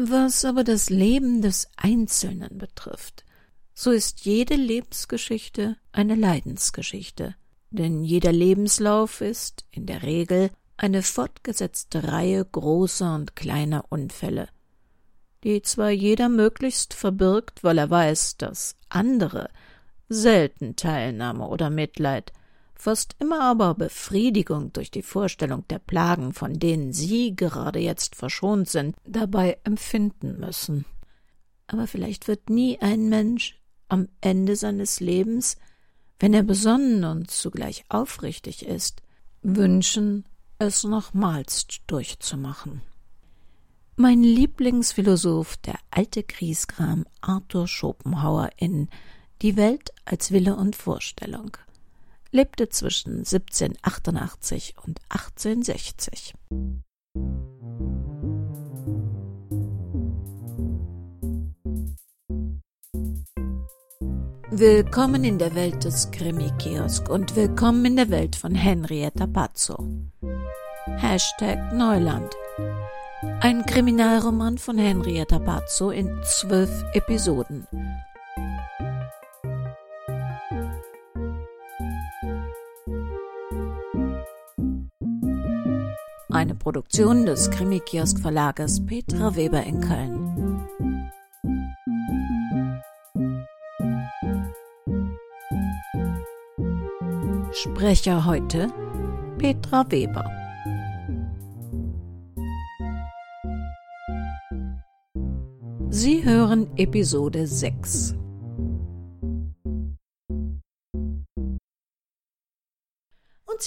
Was aber das Leben des Einzelnen betrifft, so ist jede Lebensgeschichte eine Leidensgeschichte, denn jeder Lebenslauf ist in der Regel eine fortgesetzte Reihe großer und kleiner Unfälle, die zwar jeder möglichst verbirgt, weil er weiß, dass andere selten Teilnahme oder Mitleid, fast immer aber Befriedigung durch die Vorstellung der Plagen, von denen sie gerade jetzt verschont sind, dabei empfinden müssen. Aber vielleicht wird nie ein Mensch am Ende seines Lebens, wenn er besonnen und zugleich aufrichtig ist, wünschen, es nochmals durchzumachen. Mein Lieblingsphilosoph, der alte Griesgram Arthur Schopenhauer in Die Welt als Wille und Vorstellung, lebte zwischen 1788 und 1860. Willkommen in der Welt des Krimi-Kiosk und willkommen in der Welt von Henrietta Pazzo. Hashtag Neuland. Ein Kriminalroman von Henrietta Pazzo in zwölf Episoden. Eine Produktion des Krimi-Kiosk Verlages Petra Weber in Köln. Sprecher heute Petra Weber. Sie hören Episode 6.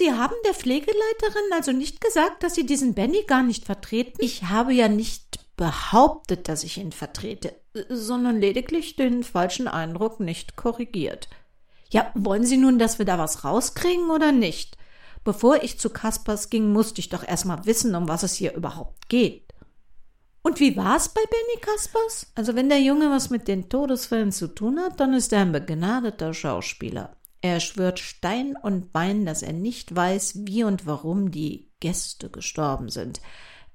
Sie haben der Pflegeleiterin also nicht gesagt, dass Sie diesen Benny gar nicht vertreten? Ich habe ja nicht behauptet, dass ich ihn vertrete, sondern lediglich den falschen Eindruck nicht korrigiert. Ja, wollen Sie nun, dass wir da was rauskriegen oder nicht? Bevor ich zu Kaspers ging, musste ich doch erst mal wissen, um was es hier überhaupt geht. Und wie war's bei Benny Kaspers? Also wenn der Junge was mit den Todesfällen zu tun hat, dann ist er ein begnadeter Schauspieler. Er schwört Stein und Bein, dass er nicht weiß, wie und warum die Gäste gestorben sind.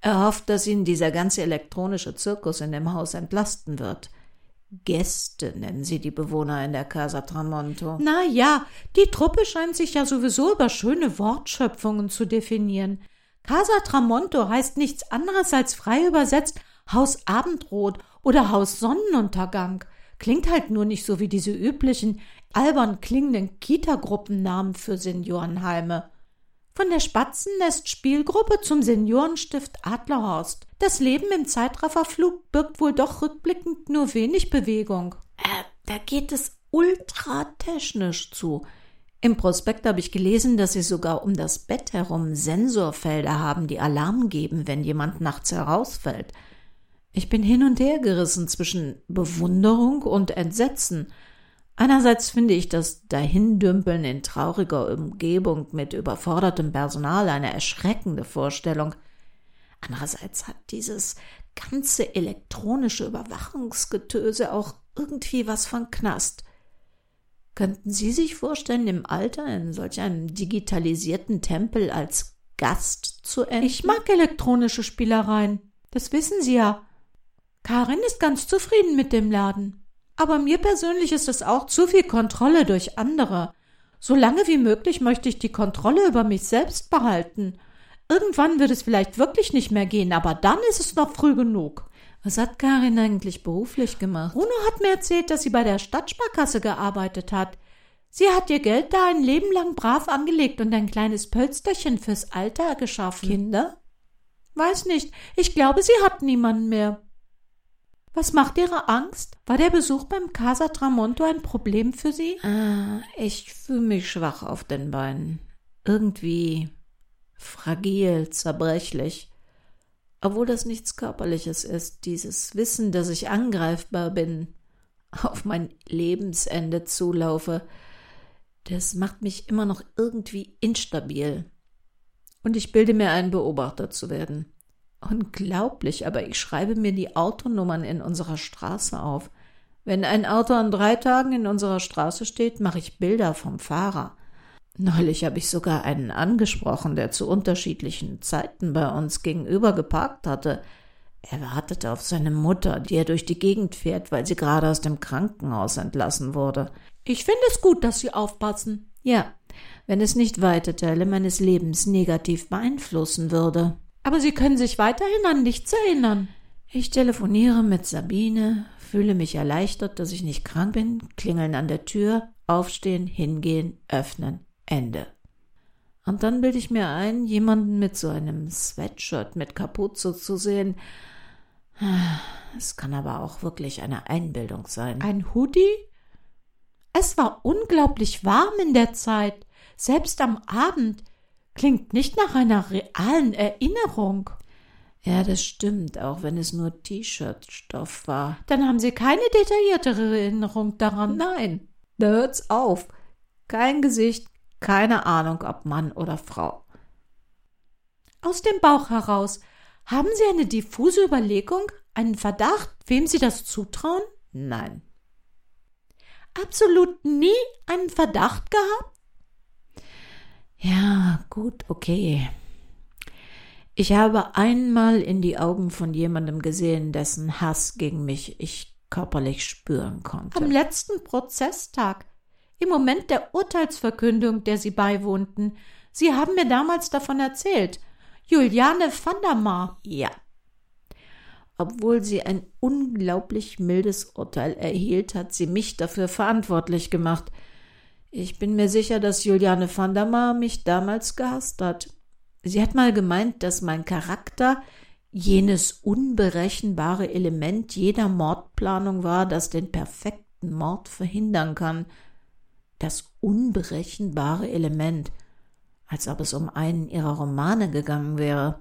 Er hofft, dass ihn dieser ganze elektronische Zirkus in dem Haus entlasten wird. Gäste nennen sie die Bewohner in der Casa Tramonto. Na ja, die Truppe scheint sich ja sowieso über schöne Wortschöpfungen zu definieren. Casa Tramonto heißt nichts anderes als frei übersetzt Haus Abendrot oder Haus Sonnenuntergang. Klingt halt nur nicht so wie diese üblichen albern klingenden Kita-Gruppennamen für Seniorenheime. Von der Spatzennest-Spielgruppe zum Seniorenstift Adlerhorst. Das Leben im Zeitrafferflug birgt wohl doch rückblickend nur wenig Bewegung. Äh, da geht es ultratechnisch zu. Im Prospekt habe ich gelesen, dass sie sogar um das Bett herum Sensorfelder haben, die Alarm geben, wenn jemand nachts herausfällt. Ich bin hin und her gerissen zwischen Bewunderung und Entsetzen. Einerseits finde ich das Dahindümpeln in trauriger Umgebung mit überfordertem Personal eine erschreckende Vorstellung. Andererseits hat dieses ganze elektronische Überwachungsgetöse auch irgendwie was von Knast. Könnten Sie sich vorstellen, im Alter in solch einem digitalisierten Tempel als Gast zu enden? Ich mag elektronische Spielereien. Das wissen Sie ja. Karin ist ganz zufrieden mit dem Laden. Aber mir persönlich ist es auch zu viel Kontrolle durch andere. So lange wie möglich möchte ich die Kontrolle über mich selbst behalten. Irgendwann wird es vielleicht wirklich nicht mehr gehen, aber dann ist es noch früh genug. Was hat Karin eigentlich beruflich gemacht? Bruno hat mir erzählt, dass sie bei der Stadtsparkasse gearbeitet hat. Sie hat ihr Geld da ein Leben lang brav angelegt und ein kleines Pölsterchen fürs Alter geschaffen. Kinder? Weiß nicht. Ich glaube, sie hat niemanden mehr. Was macht Ihre Angst? War der Besuch beim Casa Tramonto ein Problem für Sie? Ah, ich fühle mich schwach auf den Beinen. Irgendwie fragil, zerbrechlich. Obwohl das nichts Körperliches ist, dieses Wissen, dass ich angreifbar bin, auf mein Lebensende zulaufe, das macht mich immer noch irgendwie instabil. Und ich bilde mir ein, Beobachter zu werden. Unglaublich, aber ich schreibe mir die Autonummern in unserer Straße auf. Wenn ein Auto an drei Tagen in unserer Straße steht, mache ich Bilder vom Fahrer. Neulich habe ich sogar einen angesprochen, der zu unterschiedlichen Zeiten bei uns gegenüber geparkt hatte. Er wartete auf seine Mutter, die er durch die Gegend fährt, weil sie gerade aus dem Krankenhaus entlassen wurde. Ich finde es gut, dass Sie aufpassen. Ja, wenn es nicht weite Teile meines Lebens negativ beeinflussen würde. Aber Sie können sich weiterhin an nichts erinnern. Ich telefoniere mit Sabine, fühle mich erleichtert, dass ich nicht krank bin, klingeln an der Tür, aufstehen, hingehen, öffnen, Ende. Und dann bilde ich mir ein, jemanden mit so einem Sweatshirt mit Kapuze zu sehen. Es kann aber auch wirklich eine Einbildung sein. Ein Hoodie? Es war unglaublich warm in der Zeit, selbst am Abend. Klingt nicht nach einer realen Erinnerung. Ja, das stimmt, auch wenn es nur T-Shirt-Stoff war. Dann haben Sie keine detailliertere Erinnerung daran. Nein, da hört's auf. Kein Gesicht, keine Ahnung, ob Mann oder Frau. Aus dem Bauch heraus, haben Sie eine diffuse Überlegung, einen Verdacht, wem Sie das zutrauen? Nein. Absolut nie einen Verdacht gehabt? Ja, gut, okay. Ich habe einmal in die Augen von jemandem gesehen, dessen Hass gegen mich ich körperlich spüren konnte. Am letzten Prozesstag, im Moment der Urteilsverkündung, der Sie beiwohnten. Sie haben mir damals davon erzählt. Juliane van der Maar. Ja. Obwohl sie ein unglaublich mildes Urteil erhielt, hat sie mich dafür verantwortlich gemacht. Ich bin mir sicher, dass Juliane van der Maar mich damals gehasst hat. Sie hat mal gemeint, dass mein Charakter jenes unberechenbare Element jeder Mordplanung war, das den perfekten Mord verhindern kann. Das unberechenbare Element, als ob es um einen ihrer Romane gegangen wäre.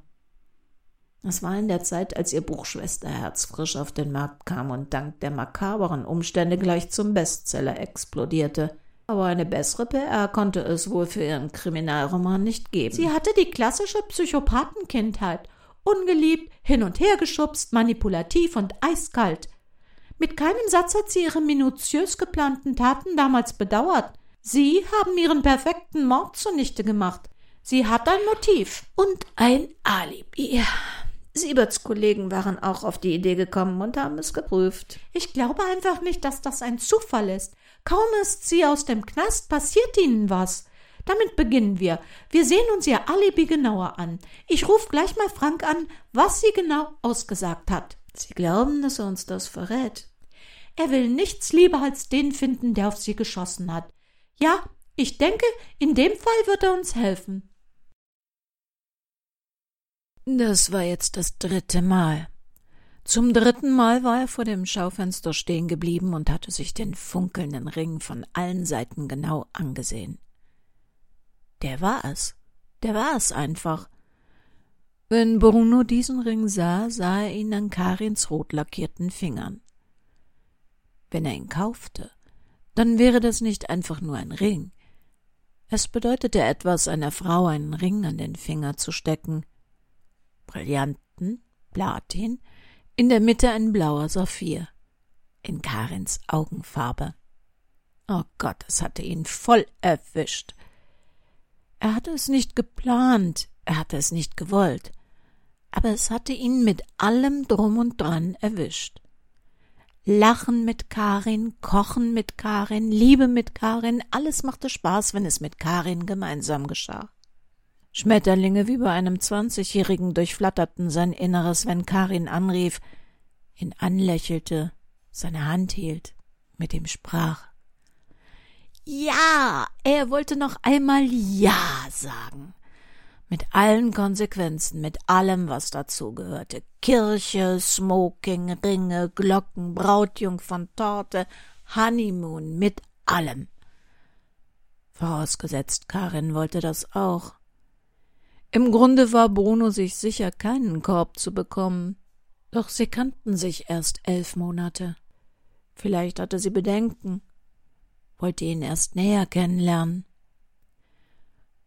Das war in der Zeit, als ihr Buch Schwesterherz frisch auf den Markt kam und dank der makaberen Umstände gleich zum Bestseller explodierte. Aber eine bessere PR konnte es wohl für ihren Kriminalroman nicht geben. Sie hatte die klassische Psychopathenkindheit. Ungeliebt, hin und her geschubst, manipulativ und eiskalt. Mit keinem Satz hat sie ihre minutiös geplanten Taten damals bedauert. Sie haben ihren perfekten Mord zunichte gemacht. Sie hat ein Motiv. Und ein Alibi. Sieberts Kollegen waren auch auf die Idee gekommen und haben es geprüft. Ich glaube einfach nicht, dass das ein Zufall ist. Kaum ist sie aus dem Knast, passiert ihnen was. Damit beginnen wir. Wir sehen uns ihr Alibi genauer an. Ich rufe gleich mal Frank an, was sie genau ausgesagt hat. Sie glauben, dass er uns das verrät. Er will nichts lieber als den finden, der auf sie geschossen hat. Ja, ich denke, in dem Fall wird er uns helfen. Das war jetzt das dritte Mal. Zum dritten Mal war er vor dem Schaufenster stehen geblieben und hatte sich den funkelnden Ring von allen Seiten genau angesehen. Der war es. Der war es einfach. Wenn Bruno diesen Ring sah, sah er ihn an Karins rot lackierten Fingern. Wenn er ihn kaufte, dann wäre das nicht einfach nur ein Ring. Es bedeutete etwas, einer Frau einen Ring an den Finger zu stecken, Brillanten, Platin, in der Mitte ein blauer Saphir, in Karins Augenfarbe. Oh Gott, es hatte ihn voll erwischt. Er hatte es nicht geplant, er hatte es nicht gewollt, aber es hatte ihn mit allem drum und dran erwischt. Lachen mit Karin, Kochen mit Karin, Liebe mit Karin, alles machte Spaß, wenn es mit Karin gemeinsam geschah. Schmetterlinge wie bei einem Zwanzigjährigen durchflatterten sein Inneres, wenn Karin anrief, ihn anlächelte, seine Hand hielt, mit ihm sprach. Ja, er wollte noch einmal Ja sagen. Mit allen Konsequenzen, mit allem, was dazugehörte. Kirche, Smoking, Ringe, Glocken, Brautjungfern, Torte, Honeymoon, mit allem. Vorausgesetzt, Karin wollte das auch. Im Grunde war Bruno sich sicher, keinen Korb zu bekommen. Doch sie kannten sich erst elf Monate. Vielleicht hatte sie Bedenken, wollte ihn erst näher kennenlernen.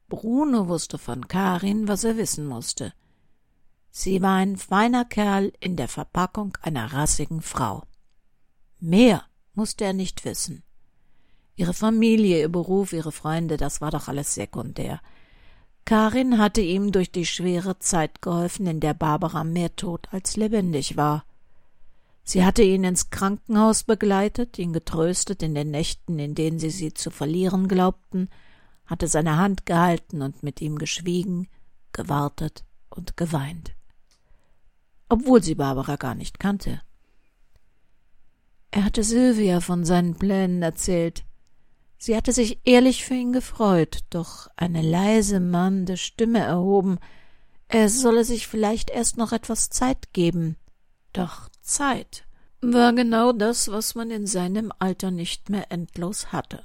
Bruno wusste von Karin, was er wissen musste. Sie war ein feiner Kerl in der Verpackung einer rassigen Frau. Mehr musste er nicht wissen. Ihre Familie, ihr Beruf, ihre Freunde, das war doch alles sekundär. Karin hatte ihm durch die schwere Zeit geholfen, in der Barbara mehr tot als lebendig war. Sie hatte ihn ins Krankenhaus begleitet, ihn getröstet in den Nächten, in denen sie sie zu verlieren glaubten, hatte seine Hand gehalten und mit ihm geschwiegen, gewartet und geweint. Obwohl sie Barbara gar nicht kannte. Er hatte Sylvia von seinen Plänen erzählt. Sie hatte sich ehrlich für ihn gefreut, doch eine leise mahnende Stimme erhoben, er solle sich vielleicht erst noch etwas Zeit geben. Doch Zeit war genau das, was man in seinem Alter nicht mehr endlos hatte.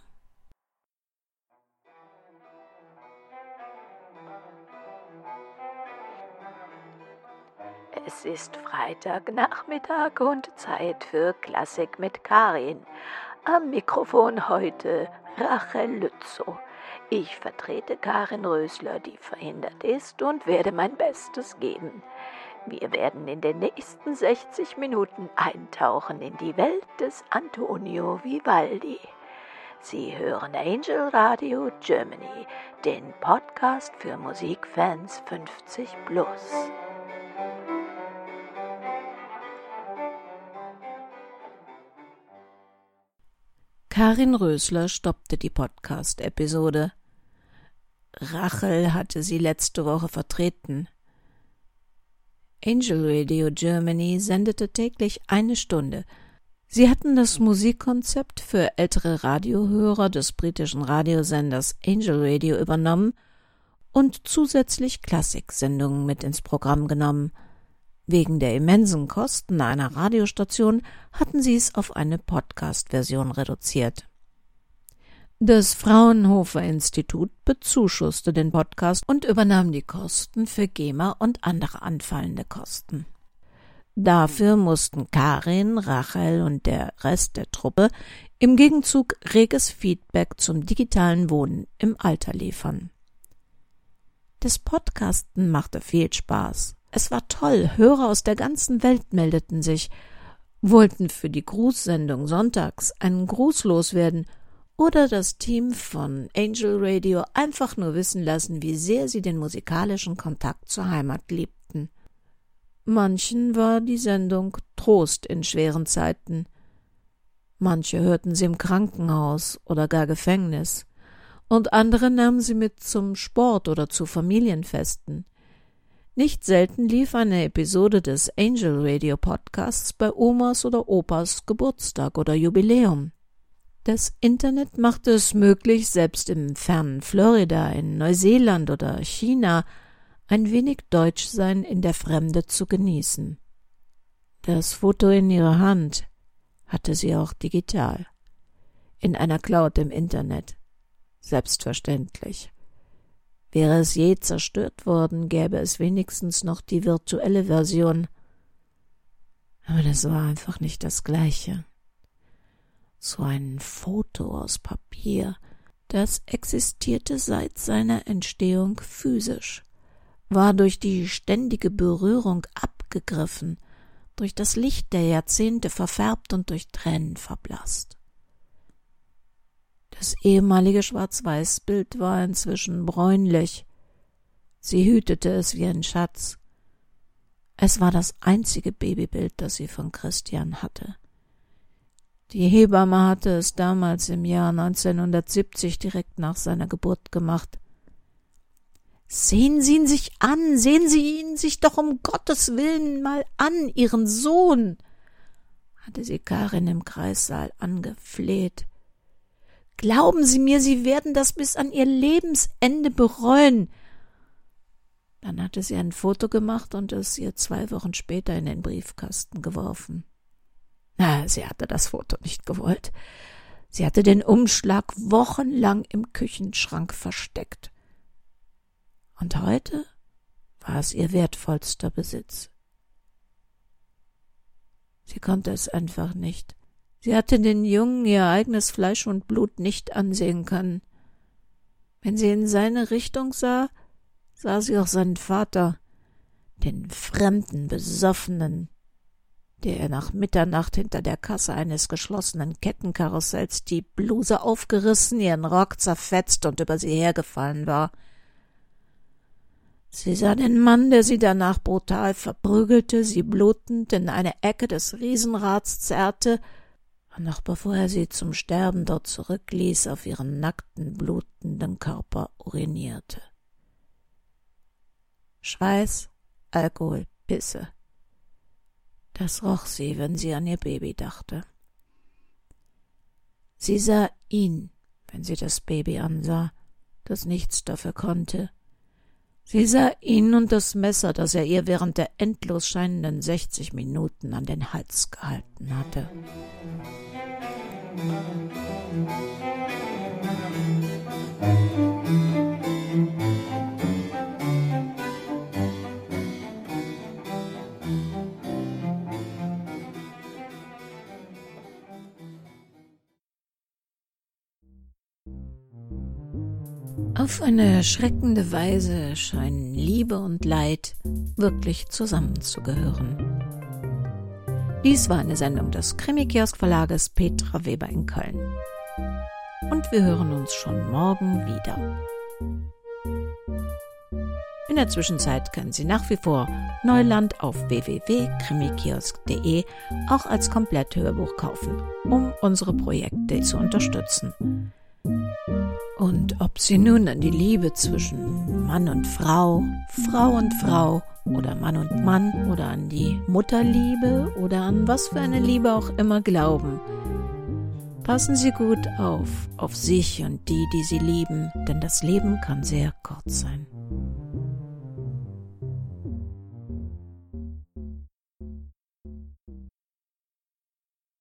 Es ist Freitagnachmittag und Zeit für Klassik mit Karin. Am Mikrofon heute Rachel Lützow. Ich vertrete Karin Rösler, die verhindert ist, und werde mein Bestes geben. Wir werden in den nächsten 60 Minuten eintauchen in die Welt des Antonio Vivaldi. Sie hören Angel Radio Germany, den Podcast für Musikfans 50 plus. Karin Rösler stoppte die Podcast-Episode. Rachel hatte sie letzte Woche vertreten. Angel Radio Germany sendete täglich eine Stunde. Sie hatten das Musikkonzept für ältere Radiohörer des britischen Radiosenders Angel Radio übernommen und zusätzlich Klassiksendungen mit ins Programm genommen – Wegen der immensen Kosten einer Radiostation hatten sie es auf eine Podcast-Version reduziert. Das Fraunhofer Institut bezuschusste den Podcast und übernahm die Kosten für GEMA und andere anfallende Kosten. Dafür mussten Karin, Rachel und der Rest der Truppe im Gegenzug reges Feedback zum digitalen Wohnen im Alter liefern. Das Podcasten machte viel Spaß. Es war toll, Hörer aus der ganzen Welt meldeten sich, wollten für die Grußsendung sonntags einen Gruß loswerden oder das Team von Angel Radio einfach nur wissen lassen, wie sehr sie den musikalischen Kontakt zur Heimat liebten. Manchen war die Sendung Trost in schweren Zeiten. Manche hörten sie im Krankenhaus oder gar Gefängnis, und andere nahmen sie mit zum Sport oder zu Familienfesten. Nicht selten lief eine Episode des Angel Radio Podcasts bei Omas oder Opas Geburtstag oder Jubiläum. Das Internet machte es möglich, selbst im fernen Florida, in Neuseeland oder China ein wenig Deutschsein in der Fremde zu genießen. Das Foto in ihrer Hand hatte sie auch digital. In einer Cloud im Internet. Selbstverständlich. Wäre es je zerstört worden, gäbe es wenigstens noch die virtuelle Version. Aber das war einfach nicht das gleiche. So ein Foto aus Papier, das existierte seit seiner Entstehung physisch, war durch die ständige Berührung abgegriffen, durch das Licht der Jahrzehnte verfärbt und durch Tränen verblasst. Das ehemalige Schwarz-Weiß-Bild war inzwischen bräunlich. Sie hütete es wie ein Schatz. Es war das einzige Babybild, das sie von Christian hatte. Die Hebamme hatte es damals im Jahr 1970 direkt nach seiner Geburt gemacht. Sehen Sie ihn sich an, sehen Sie ihn sich doch um Gottes Willen mal an, Ihren Sohn, hatte sie Karin im Kreissaal angefleht. Glauben Sie mir, Sie werden das bis an Ihr Lebensende bereuen. Dann hatte sie ein Foto gemacht und es ihr zwei Wochen später in den Briefkasten geworfen. Na, sie hatte das Foto nicht gewollt. Sie hatte den Umschlag wochenlang im Küchenschrank versteckt. Und heute war es ihr wertvollster Besitz. Sie konnte es einfach nicht. Sie hatte den Jungen ihr eigenes Fleisch und Blut nicht ansehen können. Wenn sie in seine Richtung sah, sah sie auch seinen Vater, den fremden, besoffenen, der er nach Mitternacht hinter der Kasse eines geschlossenen Kettenkarussells die Bluse aufgerissen, ihren Rock zerfetzt und über sie hergefallen war. Sie sah den Mann, der sie danach brutal verprügelte, sie blutend in eine Ecke des Riesenrads zerrte noch bevor er sie zum Sterben dort zurückließ, auf ihren nackten, blutenden Körper urinierte. Schweiß, Alkohol, Pisse. Das roch sie, wenn sie an ihr Baby dachte. Sie sah ihn, wenn sie das Baby ansah, das nichts dafür konnte. Sie sah ihn und das Messer, das er ihr während der endlos scheinenden sechzig Minuten an den Hals gehalten hatte. Auf eine erschreckende Weise scheinen Liebe und Leid wirklich zusammenzugehören. Dies war eine Sendung des Krimi-Kiosk-Verlages Petra Weber in Köln. Und wir hören uns schon morgen wieder. In der Zwischenzeit können Sie nach wie vor Neuland auf www.krimikiosk.de auch als Kompletthörbuch kaufen, um unsere Projekte zu unterstützen. Und ob Sie nun an die Liebe zwischen Mann und Frau, Frau und Frau oder Mann und Mann oder an die Mutterliebe oder an was für eine Liebe auch immer glauben, passen Sie gut auf, auf sich und die, die Sie lieben, denn das Leben kann sehr kurz sein.